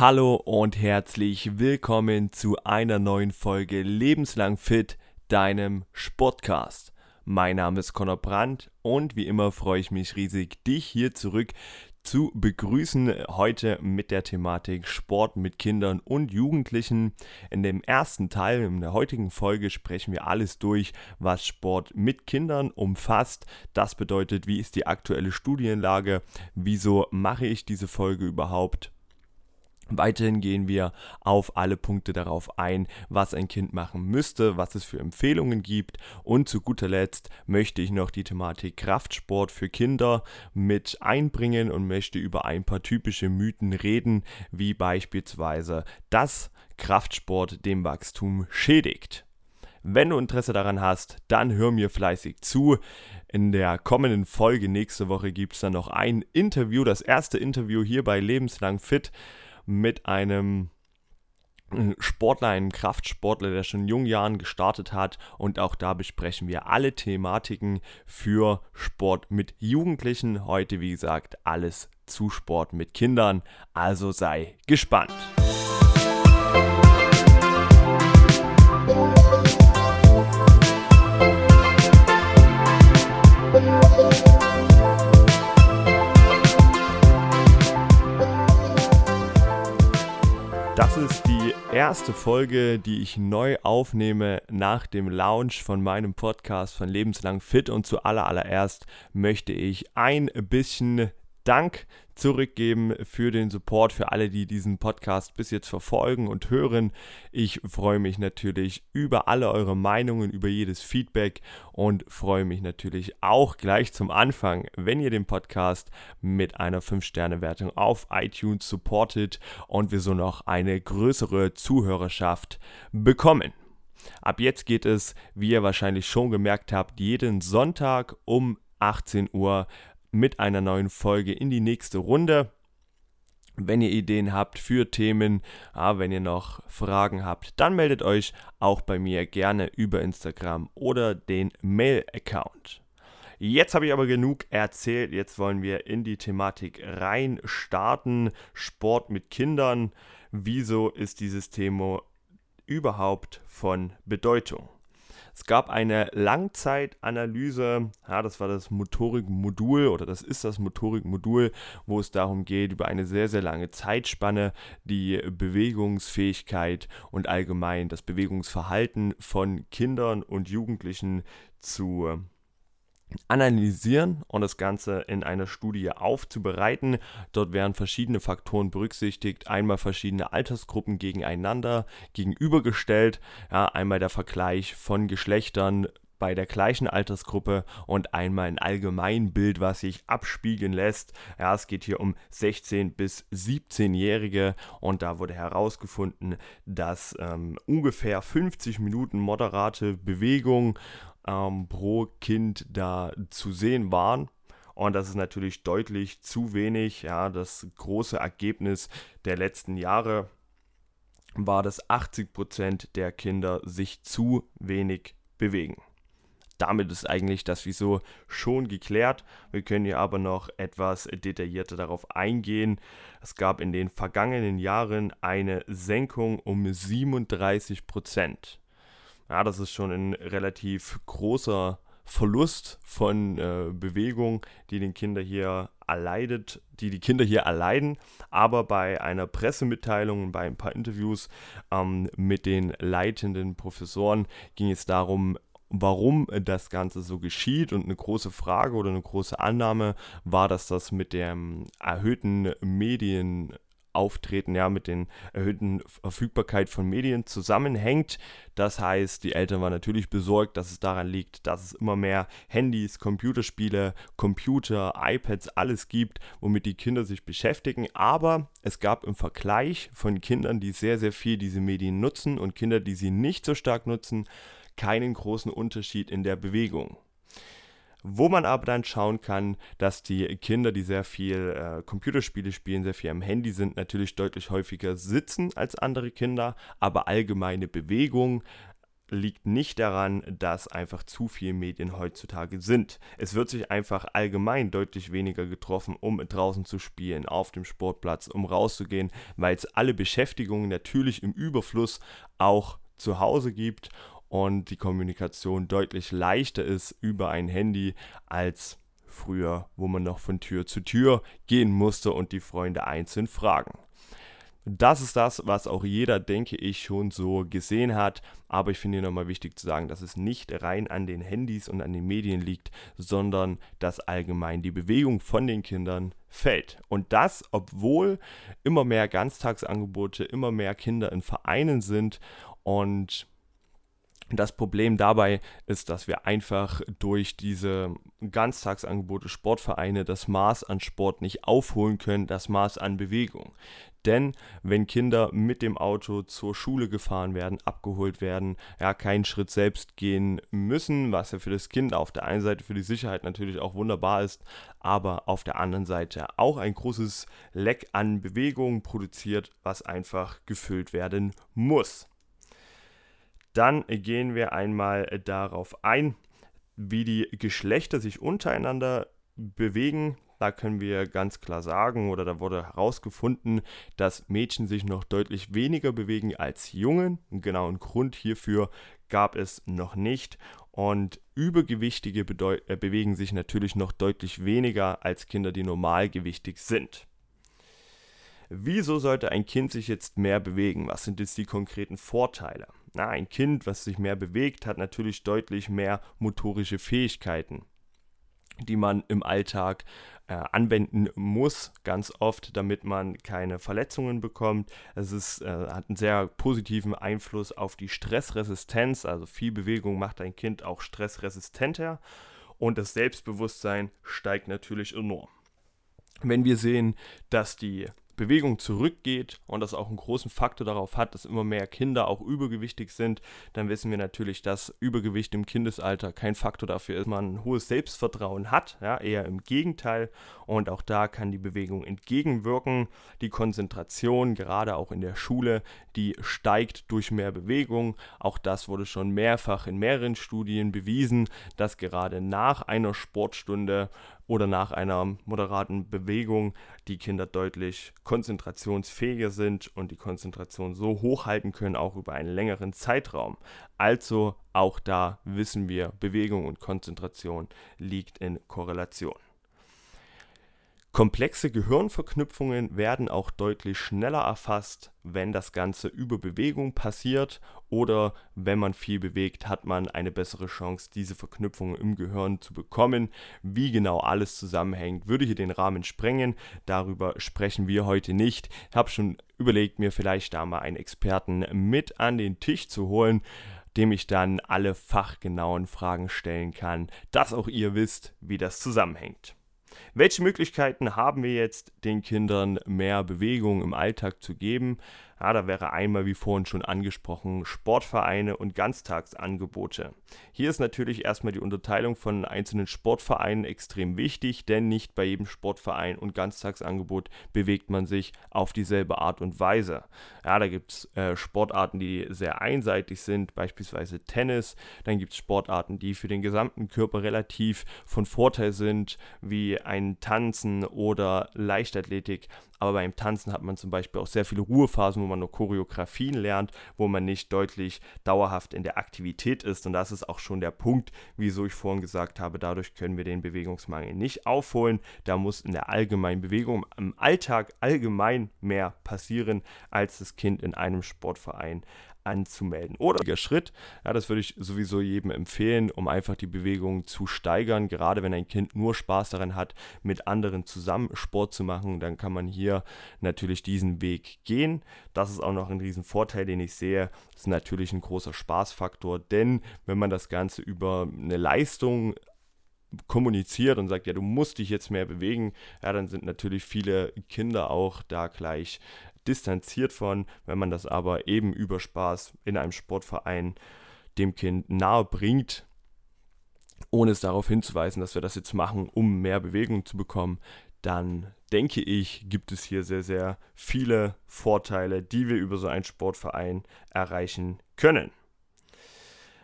Hallo und herzlich willkommen zu einer neuen Folge Lebenslang Fit, deinem Sportcast. Mein Name ist Conor Brandt und wie immer freue ich mich riesig, dich hier zurück zu begrüßen. Heute mit der Thematik Sport mit Kindern und Jugendlichen. In dem ersten Teil, in der heutigen Folge, sprechen wir alles durch, was Sport mit Kindern umfasst. Das bedeutet, wie ist die aktuelle Studienlage? Wieso mache ich diese Folge überhaupt? Weiterhin gehen wir auf alle Punkte darauf ein, was ein Kind machen müsste, was es für Empfehlungen gibt und zu guter Letzt möchte ich noch die Thematik Kraftsport für Kinder mit einbringen und möchte über ein paar typische Mythen reden, wie beispielsweise, dass Kraftsport dem Wachstum schädigt. Wenn du Interesse daran hast, dann hör mir fleißig zu. In der kommenden Folge nächste Woche gibt es dann noch ein Interview, das erste Interview hier bei Lebenslang Fit mit einem äh, Sportler, einem Kraftsportler, der schon in jungen Jahren gestartet hat. Und auch da besprechen wir alle Thematiken für Sport mit Jugendlichen. Heute, wie gesagt, alles zu Sport mit Kindern. Also sei gespannt. Das ist die erste Folge, die ich neu aufnehme nach dem Launch von meinem Podcast von Lebenslang Fit. Und zuallererst möchte ich ein bisschen Dank zurückgeben für den Support, für alle, die diesen Podcast bis jetzt verfolgen und hören. Ich freue mich natürlich über alle eure Meinungen, über jedes Feedback und freue mich natürlich auch gleich zum Anfang, wenn ihr den Podcast mit einer 5-Sterne-Wertung auf iTunes supportet und wir so noch eine größere Zuhörerschaft bekommen. Ab jetzt geht es, wie ihr wahrscheinlich schon gemerkt habt, jeden Sonntag um 18 Uhr mit einer neuen Folge in die nächste Runde. Wenn ihr Ideen habt für Themen, ja, wenn ihr noch Fragen habt, dann meldet euch auch bei mir gerne über Instagram oder den Mail-Account. Jetzt habe ich aber genug erzählt. Jetzt wollen wir in die Thematik rein starten. Sport mit Kindern. Wieso ist dieses Thema überhaupt von Bedeutung? Es gab eine Langzeitanalyse, ja, das war das Motorikmodul oder das ist das Motorikmodul, wo es darum geht, über eine sehr, sehr lange Zeitspanne die Bewegungsfähigkeit und allgemein das Bewegungsverhalten von Kindern und Jugendlichen zu analysieren und das Ganze in einer Studie aufzubereiten. Dort werden verschiedene Faktoren berücksichtigt, einmal verschiedene Altersgruppen gegeneinander gegenübergestellt, ja, einmal der Vergleich von Geschlechtern bei der gleichen Altersgruppe und einmal ein Allgemeinbild, was sich abspiegeln lässt. Ja, es geht hier um 16 bis 17-Jährige und da wurde herausgefunden, dass ähm, ungefähr 50 Minuten moderate Bewegung ähm, pro Kind da zu sehen waren. Und das ist natürlich deutlich zu wenig. Ja, das große Ergebnis der letzten Jahre war, dass 80% der Kinder sich zu wenig bewegen. Damit ist eigentlich das Wieso schon geklärt. Wir können hier aber noch etwas detaillierter darauf eingehen. Es gab in den vergangenen Jahren eine Senkung um 37 Prozent. Ja, das ist schon ein relativ großer Verlust von äh, Bewegung, die den Kinder hier erleidet, die die Kinder hier erleiden. Aber bei einer Pressemitteilung und bei ein paar Interviews ähm, mit den leitenden Professoren ging es darum, warum das Ganze so geschieht. Und eine große Frage oder eine große Annahme war, dass das mit dem erhöhten Medien Auftreten ja mit den erhöhten Verfügbarkeit von Medien zusammenhängt. Das heißt, die Eltern waren natürlich besorgt, dass es daran liegt, dass es immer mehr Handys, Computerspiele, Computer, iPads, alles gibt, womit die Kinder sich beschäftigen. Aber es gab im Vergleich von Kindern, die sehr, sehr viel diese Medien nutzen und Kinder, die sie nicht so stark nutzen, keinen großen Unterschied in der Bewegung wo man aber dann schauen kann, dass die Kinder, die sehr viel äh, Computerspiele spielen, sehr viel am Handy sind, natürlich deutlich häufiger sitzen als andere Kinder, aber allgemeine Bewegung liegt nicht daran, dass einfach zu viele Medien heutzutage sind. Es wird sich einfach allgemein deutlich weniger getroffen, um draußen zu spielen, auf dem Sportplatz, um rauszugehen, weil es alle Beschäftigungen natürlich im Überfluss auch zu Hause gibt und die Kommunikation deutlich leichter ist über ein Handy als früher, wo man noch von Tür zu Tür gehen musste und die Freunde einzeln fragen. Das ist das, was auch jeder, denke ich, schon so gesehen hat. Aber ich finde hier nochmal wichtig zu sagen, dass es nicht rein an den Handys und an den Medien liegt, sondern dass allgemein die Bewegung von den Kindern fällt. Und das, obwohl immer mehr Ganztagsangebote, immer mehr Kinder in Vereinen sind und das Problem dabei ist, dass wir einfach durch diese Ganztagsangebote, Sportvereine das Maß an Sport nicht aufholen können, das Maß an Bewegung. Denn wenn Kinder mit dem Auto zur Schule gefahren werden, abgeholt werden, ja, keinen Schritt selbst gehen müssen, was ja für das Kind auf der einen Seite für die Sicherheit natürlich auch wunderbar ist, aber auf der anderen Seite auch ein großes Leck an Bewegung produziert, was einfach gefüllt werden muss. Dann gehen wir einmal darauf ein, wie die Geschlechter sich untereinander bewegen. Da können wir ganz klar sagen, oder da wurde herausgefunden, dass Mädchen sich noch deutlich weniger bewegen als Jungen. Einen genauen Grund hierfür gab es noch nicht. Und Übergewichtige äh, bewegen sich natürlich noch deutlich weniger als Kinder, die normalgewichtig sind. Wieso sollte ein Kind sich jetzt mehr bewegen? Was sind jetzt die konkreten Vorteile? Na, ein Kind, was sich mehr bewegt, hat natürlich deutlich mehr motorische Fähigkeiten die man im Alltag äh, anwenden muss, ganz oft, damit man keine Verletzungen bekommt. Es ist, äh, hat einen sehr positiven Einfluss auf die Stressresistenz, also viel Bewegung macht ein Kind auch stressresistenter und das Selbstbewusstsein steigt natürlich enorm. Wenn wir sehen, dass die Bewegung zurückgeht und das auch einen großen Faktor darauf hat, dass immer mehr Kinder auch übergewichtig sind, dann wissen wir natürlich, dass Übergewicht im Kindesalter kein Faktor dafür ist, man ein hohes Selbstvertrauen hat, ja, eher im Gegenteil. Und auch da kann die Bewegung entgegenwirken. Die Konzentration, gerade auch in der Schule, die steigt durch mehr Bewegung. Auch das wurde schon mehrfach in mehreren Studien bewiesen, dass gerade nach einer Sportstunde oder nach einer moderaten Bewegung die Kinder deutlich konzentrationsfähiger sind und die Konzentration so hochhalten können, auch über einen längeren Zeitraum. Also auch da wissen wir, Bewegung und Konzentration liegt in Korrelation. Komplexe Gehirnverknüpfungen werden auch deutlich schneller erfasst, wenn das Ganze über Bewegung passiert oder wenn man viel bewegt, hat man eine bessere Chance, diese Verknüpfungen im Gehirn zu bekommen. Wie genau alles zusammenhängt, würde hier den Rahmen sprengen. Darüber sprechen wir heute nicht. Ich habe schon überlegt, mir vielleicht da mal einen Experten mit an den Tisch zu holen dem ich dann alle fachgenauen Fragen stellen kann, dass auch ihr wisst, wie das zusammenhängt. Welche Möglichkeiten haben wir jetzt, den Kindern mehr Bewegung im Alltag zu geben? Ja, da wäre einmal, wie vorhin schon angesprochen, Sportvereine und Ganztagsangebote. Hier ist natürlich erstmal die Unterteilung von einzelnen Sportvereinen extrem wichtig, denn nicht bei jedem Sportverein und Ganztagsangebot bewegt man sich auf dieselbe Art und Weise. Ja, da gibt es äh, Sportarten, die sehr einseitig sind, beispielsweise Tennis. Dann gibt es Sportarten, die für den gesamten Körper relativ von Vorteil sind, wie ein Tanzen oder Leichtathletik. Aber beim Tanzen hat man zum Beispiel auch sehr viele Ruhephasen, wo man nur Choreografien lernt, wo man nicht deutlich dauerhaft in der Aktivität ist. Und das ist auch schon der Punkt, wieso ich vorhin gesagt habe, dadurch können wir den Bewegungsmangel nicht aufholen. Da muss in der allgemeinen Bewegung im Alltag allgemein mehr passieren, als das Kind in einem Sportverein anzumelden. Oder ein Schritt, ja, das würde ich sowieso jedem empfehlen, um einfach die Bewegung zu steigern. Gerade wenn ein Kind nur Spaß daran hat, mit anderen zusammen Sport zu machen, dann kann man hier natürlich diesen Weg gehen. Das ist auch noch ein riesen Vorteil, den ich sehe. Das ist natürlich ein großer Spaßfaktor, denn wenn man das Ganze über eine Leistung kommuniziert und sagt, ja, du musst dich jetzt mehr bewegen, ja, dann sind natürlich viele Kinder auch da gleich distanziert von, wenn man das aber eben über Spaß in einem Sportverein dem Kind nahe bringt, ohne es darauf hinzuweisen, dass wir das jetzt machen, um mehr Bewegung zu bekommen, dann denke ich, gibt es hier sehr, sehr viele Vorteile, die wir über so einen Sportverein erreichen können.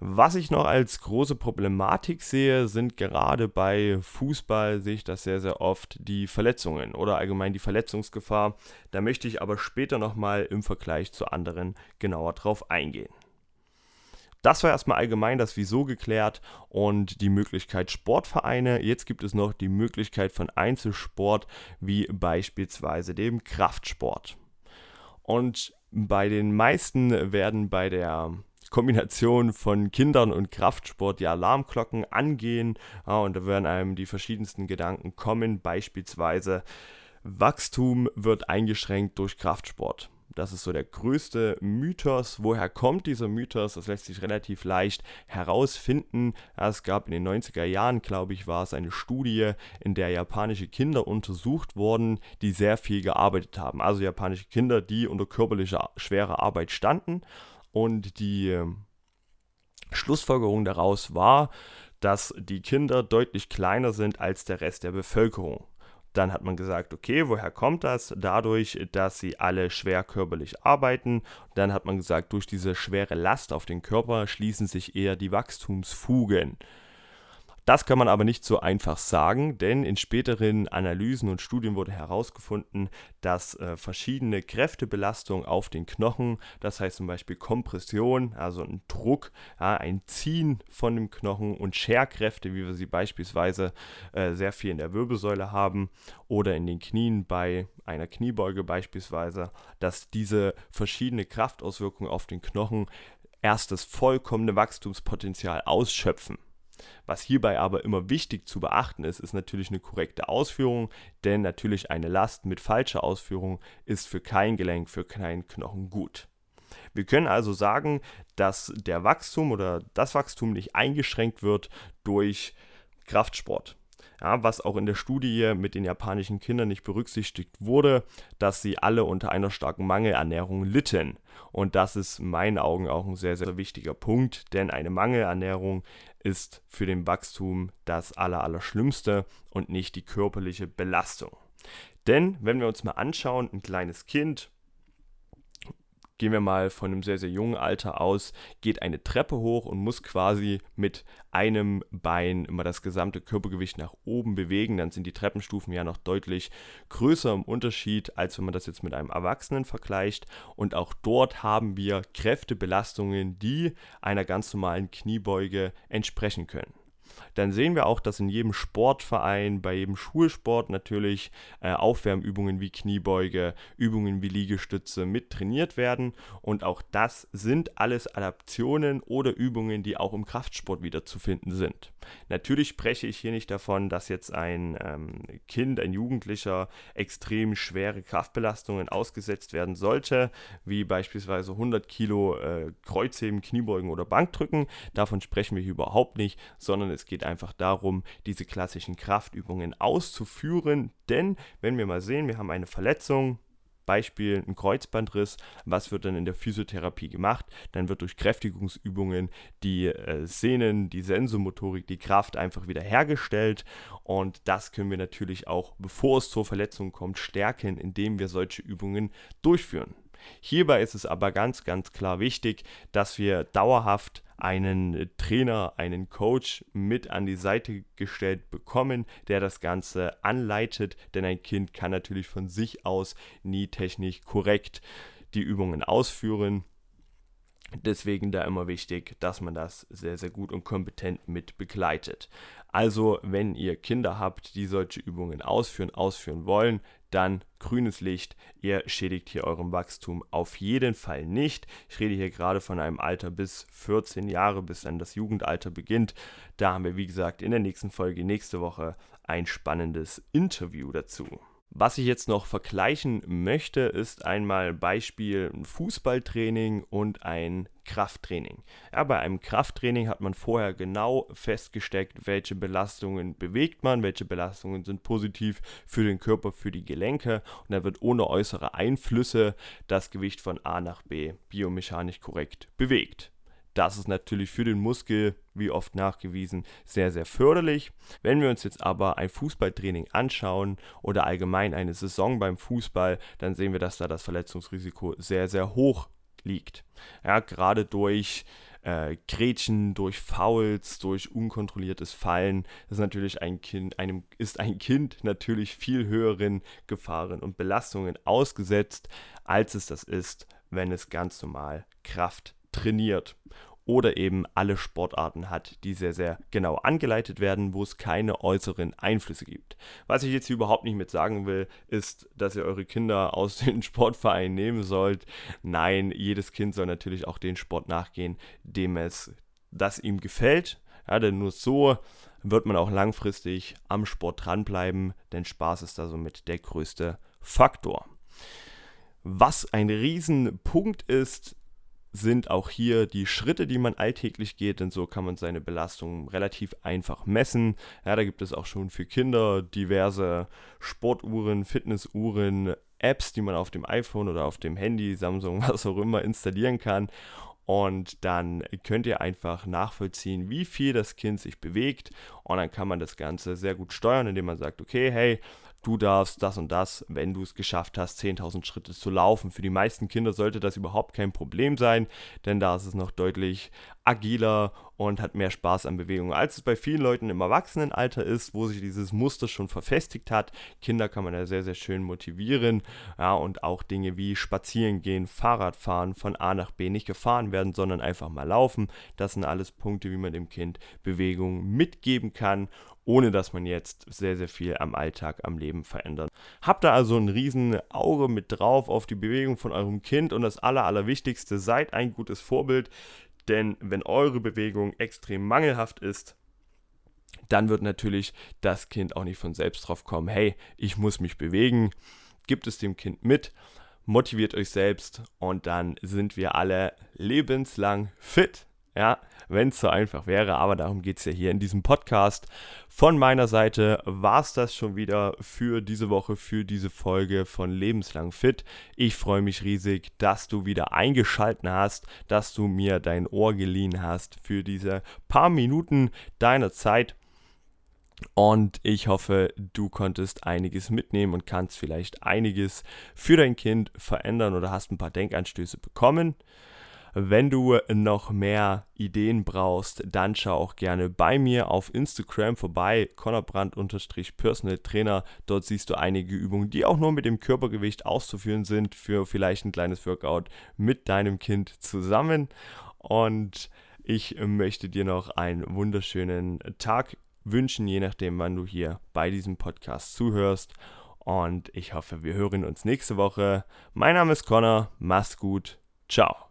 Was ich noch als große Problematik sehe, sind gerade bei Fußball, sehe ich das sehr, sehr oft, die Verletzungen oder allgemein die Verletzungsgefahr. Da möchte ich aber später nochmal im Vergleich zu anderen genauer drauf eingehen. Das war erstmal allgemein das Wieso geklärt und die Möglichkeit Sportvereine. Jetzt gibt es noch die Möglichkeit von Einzelsport, wie beispielsweise dem Kraftsport. Und bei den meisten werden bei der Kombination von Kindern und Kraftsport die Alarmglocken angehen ja, und da werden einem die verschiedensten Gedanken kommen, beispielsweise Wachstum wird eingeschränkt durch Kraftsport. Das ist so der größte Mythos. Woher kommt dieser Mythos? Das lässt sich relativ leicht herausfinden. Es gab in den 90er Jahren, glaube ich, war es eine Studie, in der japanische Kinder untersucht wurden, die sehr viel gearbeitet haben. Also japanische Kinder, die unter körperlicher schwerer Arbeit standen und die ähm, Schlussfolgerung daraus war, dass die Kinder deutlich kleiner sind als der Rest der Bevölkerung. Dann hat man gesagt, okay, woher kommt das? Dadurch, dass sie alle schwer körperlich arbeiten. Dann hat man gesagt, durch diese schwere Last auf den Körper schließen sich eher die Wachstumsfugen. Das kann man aber nicht so einfach sagen, denn in späteren Analysen und Studien wurde herausgefunden, dass äh, verschiedene Kräftebelastungen auf den Knochen, das heißt zum Beispiel Kompression, also ein Druck, ja, ein Ziehen von dem Knochen und Scherkräfte, wie wir sie beispielsweise äh, sehr viel in der Wirbelsäule haben oder in den Knien bei einer Kniebeuge beispielsweise, dass diese verschiedene Kraftauswirkungen auf den Knochen erst das vollkommene Wachstumspotenzial ausschöpfen. Was hierbei aber immer wichtig zu beachten ist, ist natürlich eine korrekte Ausführung, denn natürlich eine Last mit falscher Ausführung ist für kein Gelenk, für keinen Knochen gut. Wir können also sagen, dass der Wachstum oder das Wachstum nicht eingeschränkt wird durch Kraftsport. Ja, was auch in der Studie mit den japanischen Kindern nicht berücksichtigt wurde, dass sie alle unter einer starken Mangelernährung litten. Und das ist in meinen Augen auch ein sehr, sehr wichtiger Punkt, denn eine Mangelernährung ist für den Wachstum das Allerallerschlimmste und nicht die körperliche Belastung. Denn wenn wir uns mal anschauen, ein kleines Kind gehen wir mal von einem sehr, sehr jungen Alter aus, geht eine Treppe hoch und muss quasi mit einem Bein immer das gesamte Körpergewicht nach oben bewegen. Dann sind die Treppenstufen ja noch deutlich größer im Unterschied, als wenn man das jetzt mit einem Erwachsenen vergleicht. Und auch dort haben wir Kräftebelastungen, die einer ganz normalen Kniebeuge entsprechen können dann sehen wir auch, dass in jedem Sportverein, bei jedem Schulsport natürlich äh, Aufwärmübungen wie Kniebeuge, Übungen wie Liegestütze mit trainiert werden. Und auch das sind alles Adaptionen oder Übungen, die auch im Kraftsport wieder zu finden sind. Natürlich spreche ich hier nicht davon, dass jetzt ein ähm, Kind, ein Jugendlicher extrem schwere Kraftbelastungen ausgesetzt werden sollte, wie beispielsweise 100 Kilo äh, Kreuzheben, Kniebeugen oder Bankdrücken. Davon sprechen wir hier überhaupt nicht, sondern es geht einfach darum, diese klassischen Kraftübungen auszuführen. Denn wenn wir mal sehen, wir haben eine Verletzung, Beispiel ein Kreuzbandriss. Was wird dann in der Physiotherapie gemacht? Dann wird durch Kräftigungsübungen die äh, Sehnen, die Sensomotorik, die Kraft einfach wieder hergestellt. Und das können wir natürlich auch, bevor es zur Verletzung kommt, stärken, indem wir solche Übungen durchführen. Hierbei ist es aber ganz, ganz klar wichtig, dass wir dauerhaft einen Trainer, einen Coach mit an die Seite gestellt bekommen, der das Ganze anleitet, denn ein Kind kann natürlich von sich aus nie technisch korrekt die Übungen ausführen. Deswegen da immer wichtig, dass man das sehr, sehr gut und kompetent mit begleitet. Also, wenn ihr Kinder habt, die solche Übungen ausführen, ausführen wollen, dann grünes Licht. Ihr schädigt hier eurem Wachstum auf jeden Fall nicht. Ich rede hier gerade von einem Alter bis 14 Jahre, bis dann das Jugendalter beginnt. Da haben wir, wie gesagt, in der nächsten Folge nächste Woche ein spannendes Interview dazu. Was ich jetzt noch vergleichen möchte, ist einmal Beispiel Fußballtraining und ein Krafttraining. Ja, bei einem Krafttraining hat man vorher genau festgesteckt, welche Belastungen bewegt man, welche Belastungen sind positiv für den Körper, für die Gelenke und da wird ohne äußere Einflüsse das Gewicht von A nach B biomechanisch korrekt bewegt. Das ist natürlich für den Muskel, wie oft nachgewiesen, sehr, sehr förderlich. Wenn wir uns jetzt aber ein Fußballtraining anschauen oder allgemein eine Saison beim Fußball, dann sehen wir, dass da das Verletzungsrisiko sehr, sehr hoch liegt. Ja, gerade durch äh, Gretchen, durch Fouls, durch unkontrolliertes Fallen ist natürlich ein Kind, einem ist ein Kind natürlich viel höheren Gefahren und Belastungen ausgesetzt, als es das ist, wenn es ganz normal Kraft trainiert oder eben alle Sportarten hat, die sehr, sehr genau angeleitet werden, wo es keine äußeren Einflüsse gibt. Was ich jetzt hier überhaupt nicht mit sagen will, ist, dass ihr eure Kinder aus den Sportvereinen nehmen sollt. Nein, jedes Kind soll natürlich auch den Sport nachgehen, dem es, das ihm gefällt. Ja, denn nur so wird man auch langfristig am Sport dranbleiben, denn Spaß ist da somit der größte Faktor. Was ein Riesenpunkt ist, sind auch hier die Schritte, die man alltäglich geht, denn so kann man seine Belastung relativ einfach messen. Ja, da gibt es auch schon für Kinder diverse Sportuhren, Fitnessuhren, Apps, die man auf dem iPhone oder auf dem Handy, Samsung, was auch immer installieren kann. Und dann könnt ihr einfach nachvollziehen, wie viel das Kind sich bewegt. Und dann kann man das Ganze sehr gut steuern, indem man sagt, okay, hey, du darfst das und das, wenn du es geschafft hast, 10.000 Schritte zu laufen. Für die meisten Kinder sollte das überhaupt kein Problem sein, denn da ist es noch deutlich agiler und hat mehr Spaß an Bewegung, als es bei vielen Leuten im Erwachsenenalter ist, wo sich dieses Muster schon verfestigt hat. Kinder kann man ja sehr, sehr schön motivieren. Ja, und auch Dinge wie Spazieren gehen, Fahrradfahren, von A nach B nicht gefahren werden, sondern einfach mal laufen. Das sind alles Punkte, wie man dem Kind Bewegung mitgeben kann ohne dass man jetzt sehr, sehr viel am Alltag, am Leben verändert. Habt da also ein riesen Auge mit drauf auf die Bewegung von eurem Kind und das Aller, Allerwichtigste, seid ein gutes Vorbild, denn wenn eure Bewegung extrem mangelhaft ist, dann wird natürlich das Kind auch nicht von selbst drauf kommen, hey, ich muss mich bewegen, gibt es dem Kind mit, motiviert euch selbst und dann sind wir alle lebenslang fit. Ja, wenn es so einfach wäre, aber darum geht es ja hier in diesem Podcast. Von meiner Seite war es das schon wieder für diese Woche, für diese Folge von Lebenslang Fit. Ich freue mich riesig, dass du wieder eingeschalten hast, dass du mir dein Ohr geliehen hast für diese paar Minuten deiner Zeit. Und ich hoffe, du konntest einiges mitnehmen und kannst vielleicht einiges für dein Kind verändern oder hast ein paar Denkanstöße bekommen. Wenn du noch mehr Ideen brauchst, dann schau auch gerne bei mir auf Instagram vorbei, Connorbrand-Personal Trainer. Dort siehst du einige Übungen, die auch nur mit dem Körpergewicht auszuführen sind für vielleicht ein kleines Workout mit deinem Kind zusammen. Und ich möchte dir noch einen wunderschönen Tag wünschen, je nachdem, wann du hier bei diesem Podcast zuhörst. Und ich hoffe, wir hören uns nächste Woche. Mein Name ist Connor. Mach's gut. Ciao.